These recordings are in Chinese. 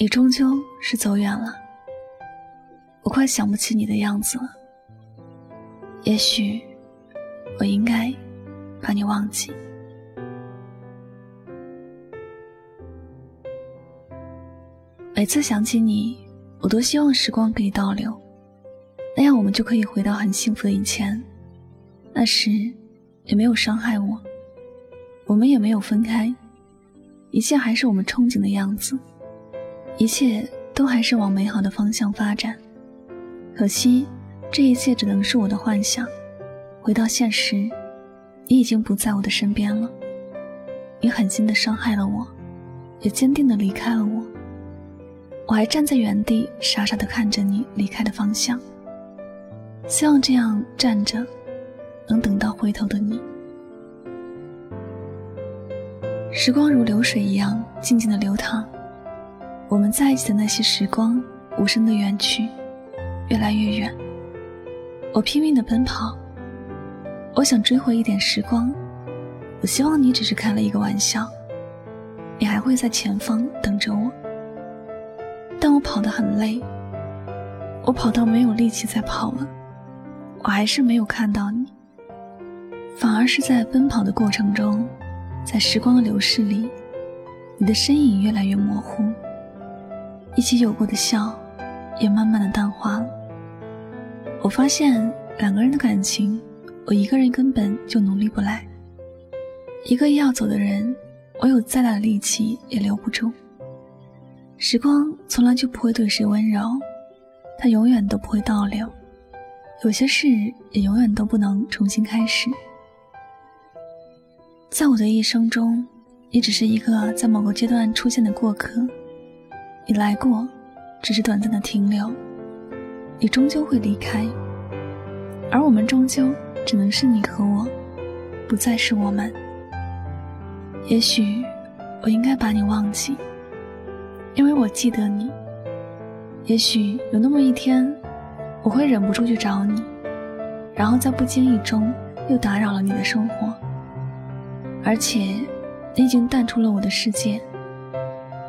你终究是走远了，我快想不起你的样子了。也许我应该把你忘记。每次想起你，我都希望时光可以倒流，那样我们就可以回到很幸福的以前。那时也没有伤害我，我们也没有分开，一切还是我们憧憬的样子。一切都还是往美好的方向发展，可惜这一切只能是我的幻想。回到现实，你已经不在我的身边了。你狠心的伤害了我，也坚定的离开了我。我还站在原地，傻傻的看着你离开的方向，希望这样站着，能等到回头的你。时光如流水一样静静的流淌。我们在一起的那些时光，无声的远去，越来越远。我拼命的奔跑，我想追回一点时光。我希望你只是开了一个玩笑，你还会在前方等着我。但我跑得很累，我跑到没有力气再跑了，我还是没有看到你，反而是在奔跑的过程中，在时光的流逝里，你的身影越来越模糊。一起有过的笑，也慢慢的淡化了。我发现两个人的感情，我一个人根本就努力不来。一个要走的人，我有再大的力气也留不住。时光从来就不会对谁温柔，它永远都不会倒流。有些事也永远都不能重新开始。在我的一生中，你只是一个在某个阶段出现的过客。你来过，只是短暂的停留。你终究会离开，而我们终究只能是你和我，不再是我们。也许我应该把你忘记，因为我记得你。也许有那么一天，我会忍不住去找你，然后在不经意中又打扰了你的生活，而且你已经淡出了我的世界。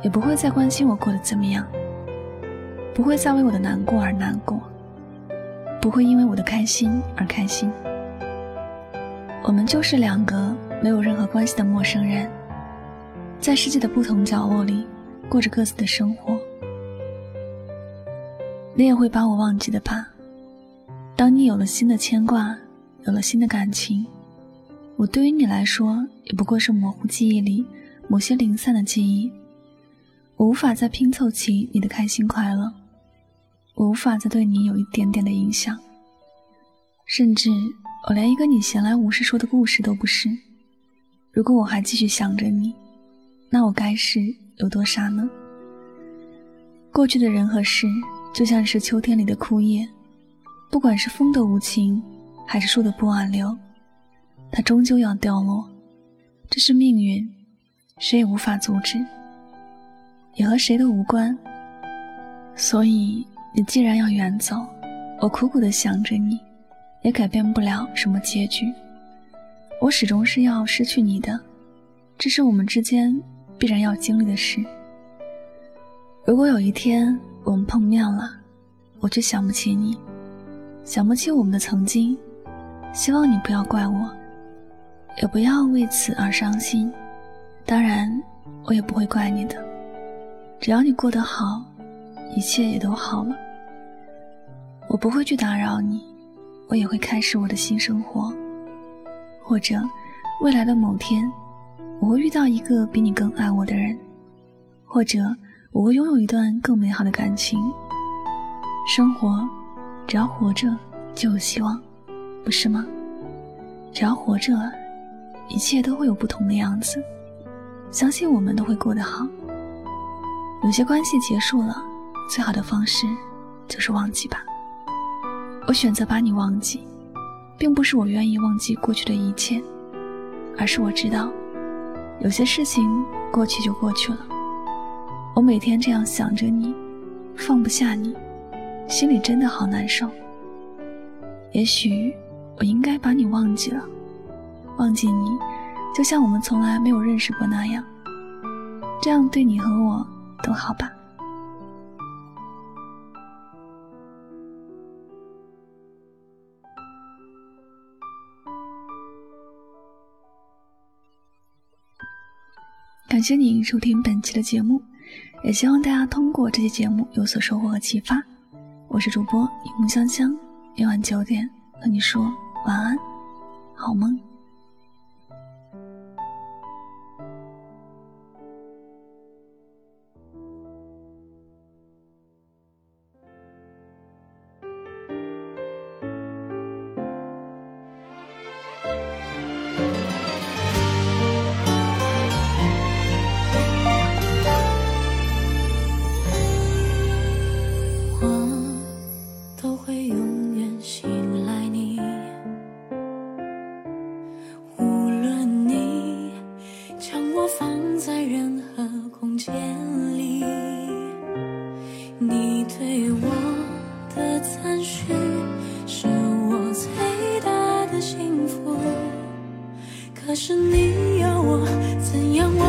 也不会再关心我过得怎么样，不会再为我的难过而难过，不会因为我的开心而开心。我们就是两个没有任何关系的陌生人，在世界的不同角落里过着各自的生活。你也会把我忘记的吧？当你有了新的牵挂，有了新的感情，我对于你来说也不过是模糊记忆里某些零散的记忆。我无法再拼凑起你的开心快乐，我无法再对你有一点点的影响，甚至我连一个你闲来无事说的故事都不是。如果我还继续想着你，那我该是有多傻呢？过去的人和事，就像是秋天里的枯叶，不管是风的无情，还是树的不挽留，它终究要掉落，这是命运，谁也无法阻止。也和谁都无关，所以你既然要远走，我苦苦的想着你，也改变不了什么结局。我始终是要失去你的，这是我们之间必然要经历的事。如果有一天我们碰面了，我却想不起你，想不起我们的曾经，希望你不要怪我，也不要为此而伤心。当然，我也不会怪你的。只要你过得好，一切也都好了。我不会去打扰你，我也会开始我的新生活。或者，未来的某天，我会遇到一个比你更爱我的人；或者，我会拥有一段更美好的感情。生活，只要活着就有希望，不是吗？只要活着，一切都会有不同的样子。相信我们都会过得好。有些关系结束了，最好的方式就是忘记吧。我选择把你忘记，并不是我愿意忘记过去的一切，而是我知道，有些事情过去就过去了。我每天这样想着你，放不下你，心里真的好难受。也许我应该把你忘记了，忘记你，就像我们从来没有认识过那样，这样对你和我。都好吧。感谢您收听本期的节目，也希望大家通过这期节目有所收获和启发。我是主播雨木香香，夜晚九点和你说晚安，好梦。可是你要我怎样？